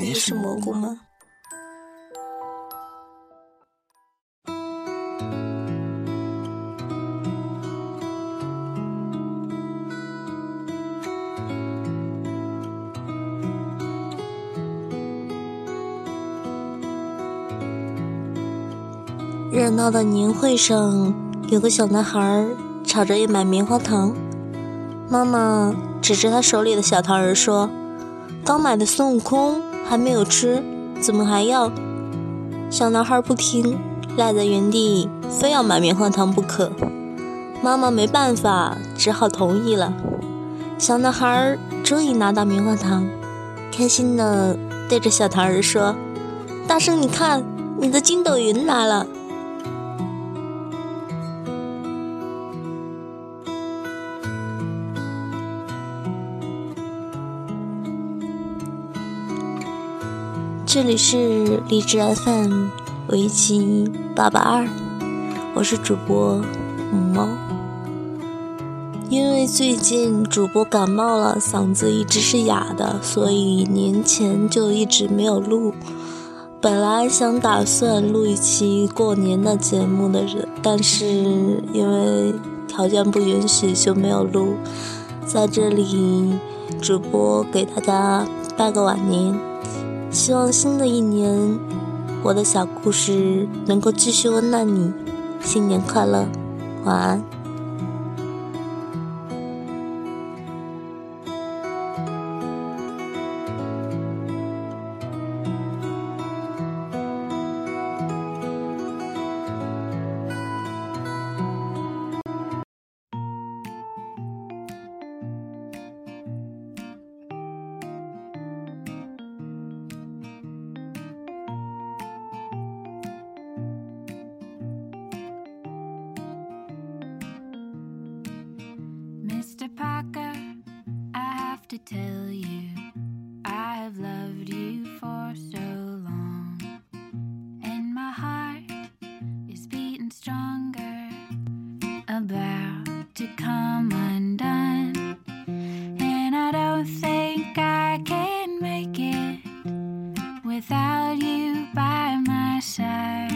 你也是蘑菇吗？热闹的年会上，有个小男孩吵着要买棉花糖。妈妈指着他手里的小糖人说：“刚买的孙悟空还没有吃，怎么还要？”小男孩不听，赖在原地，非要买棉花糖不可。妈妈没办法，只好同意了。小男孩终于拿到棉花糖，开心的对着小糖人说：“大圣，你看，你的筋斗云来了。”这里是荔枝 FM 围棋八八二，我是主播母猫。因为最近主播感冒了，嗓子一直是哑的，所以年前就一直没有录。本来想打算录一期过年的节目的，人，但是因为条件不允许就没有录。在这里，主播给大家拜个晚年。希望新的一年，我的小故事能够继续温暖你。新年快乐，晚安。to tell you I've loved you for so long, and my heart is beating stronger, about to come undone, and I don't think I can make it without you by my side.